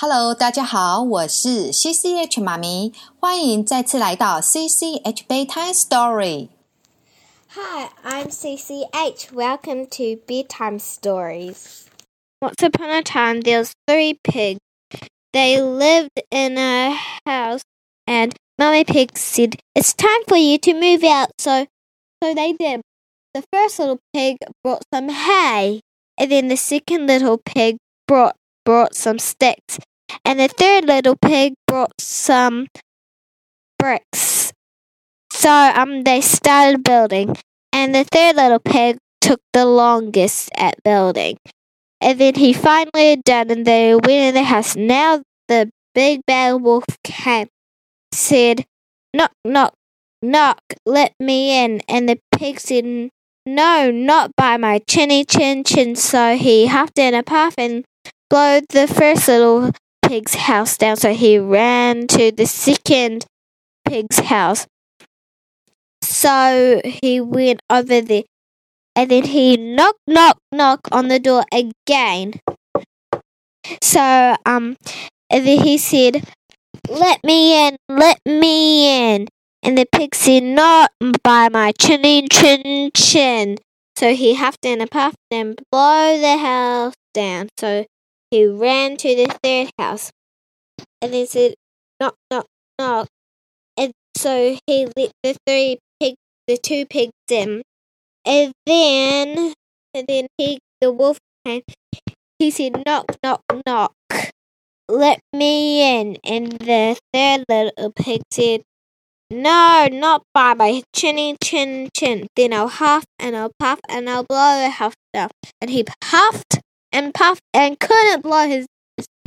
Hello，大家好，我是 CCH 妈咪，欢迎再次来到 CCH Bedtime Story。Hi, I'm CCH. Welcome to Bedtime Stories. Once upon a time, there was three pigs. They lived in a house, and Mummy Pig said, "It's time for you to move out." So, so they did. The first little pig brought some hay, and then the second little pig brought brought some sticks, and the third little pig brought some bricks. So um they started building, and the third little pig took the longest at building. And then he finally done, and they went in the house. Now the big bad wolf came, said, "Knock, knock, knock, let me in." And the pig said, "No, not by my chinny chin chin." So he huffed in a puff and blew the first little pig's house down. So he ran to the second pig's house. So he went over there and then he knock knock knock on the door again. So um and then he said, Let me in, let me in and the pig said, Not by my chinny chin chin. So he huffed and puffed and blew the house down. So he ran to the third house and then said, Knock, knock, knock. And so he let the three pigs, the two pigs in. And then, and then he, the wolf came. He said, "Knock, knock, knock, let me in." And the third little pig said, "No, not by my chinny chin chin." Then I'll huff and I'll puff and I'll blow the house down. And he puffed and puffed and couldn't blow his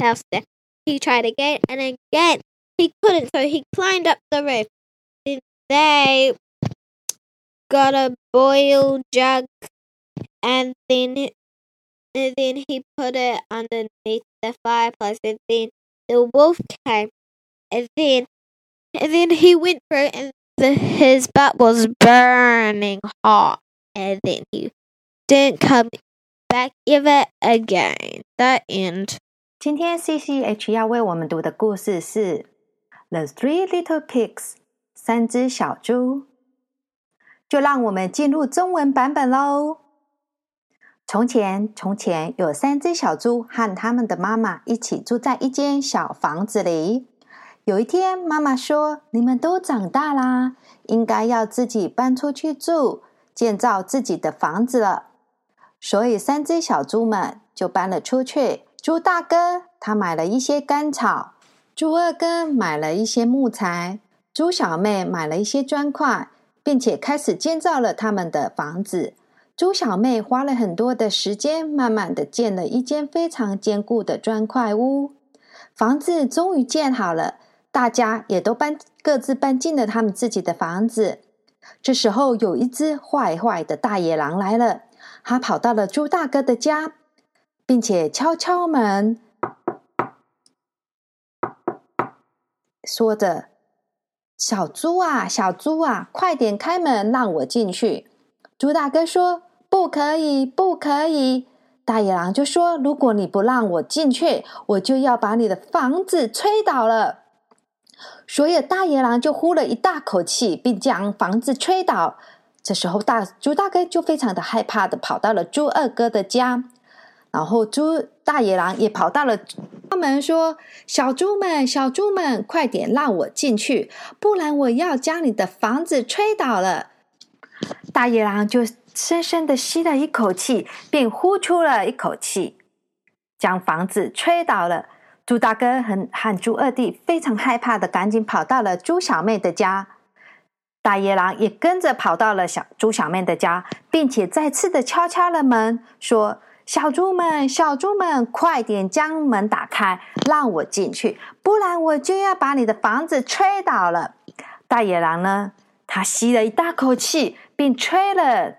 house down. He tried again and again. He couldn't, so he climbed up the roof. Then they got a boil jug and then and then he put it underneath the fireplace and then the wolf came and then and then he went through and the, his butt was burning hot and then he didn't come back ever again. The end. 今天 CCH 要为我们读的故事是《The Three Little Pigs》三只小猪。就让我们进入中文版本喽。从前，从前有三只小猪和他们的妈妈一起住在一间小房子里。有一天，妈妈说：“你们都长大啦，应该要自己搬出去住，建造自己的房子了。”所以，三只小猪们就搬了出去。猪大哥他买了一些干草，猪二哥买了一些木材，猪小妹买了一些砖块。并且开始建造了他们的房子。猪小妹花了很多的时间，慢慢的建了一间非常坚固的砖块屋。房子终于建好了，大家也都搬，各自搬进了他们自己的房子。这时候，有一只坏坏的大野狼来了，他跑到了猪大哥的家，并且敲敲门，说着。小猪啊，小猪啊，快点开门，让我进去。猪大哥说：“不可以，不可以。”大野狼就说：“如果你不让我进去，我就要把你的房子吹倒了。”所以大野狼就呼了一大口气，并将房子吹倒。这时候大猪大哥就非常的害怕的跑到了猪二哥的家。然后猪大野狼也跑到了他们说：“小猪们，小猪们，快点让我进去，不然我要将你的房子吹倒了。”大野狼就深深的吸了一口气，并呼出了一口气，将房子吹倒了。猪大哥和和猪二弟非常害怕的，赶紧跑到了猪小妹的家。大野狼也跟着跑到了小猪小妹的家，并且再次的敲敲了门，说。小猪们，小猪们，快点将门打开，让我进去，不然我就要把你的房子吹倒了。大野狼呢？他吸了一大口气，并吹了，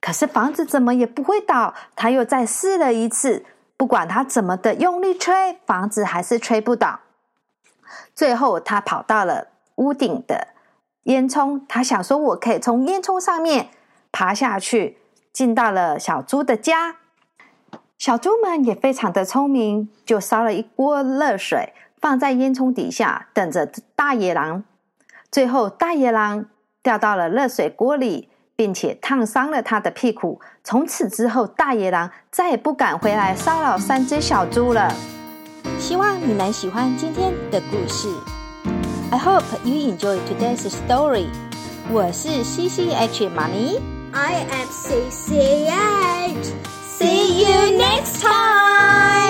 可是房子怎么也不会倒。他又再试了一次，不管他怎么的用力吹，房子还是吹不倒。最后，他跑到了屋顶的烟囱，他想说：“我可以从烟囱上面爬下去，进到了小猪的家。”小猪们也非常的聪明，就烧了一锅热水，放在烟囱底下，等着大野狼。最后，大野狼掉到了热水锅里，并且烫伤了他的屁股。从此之后，大野狼再也不敢回来骚扰三只小猪了。希望你能喜欢今天的故事。I hope you enjoy today's story. 我是 C C H 妈咪。I am C C H. See you next time.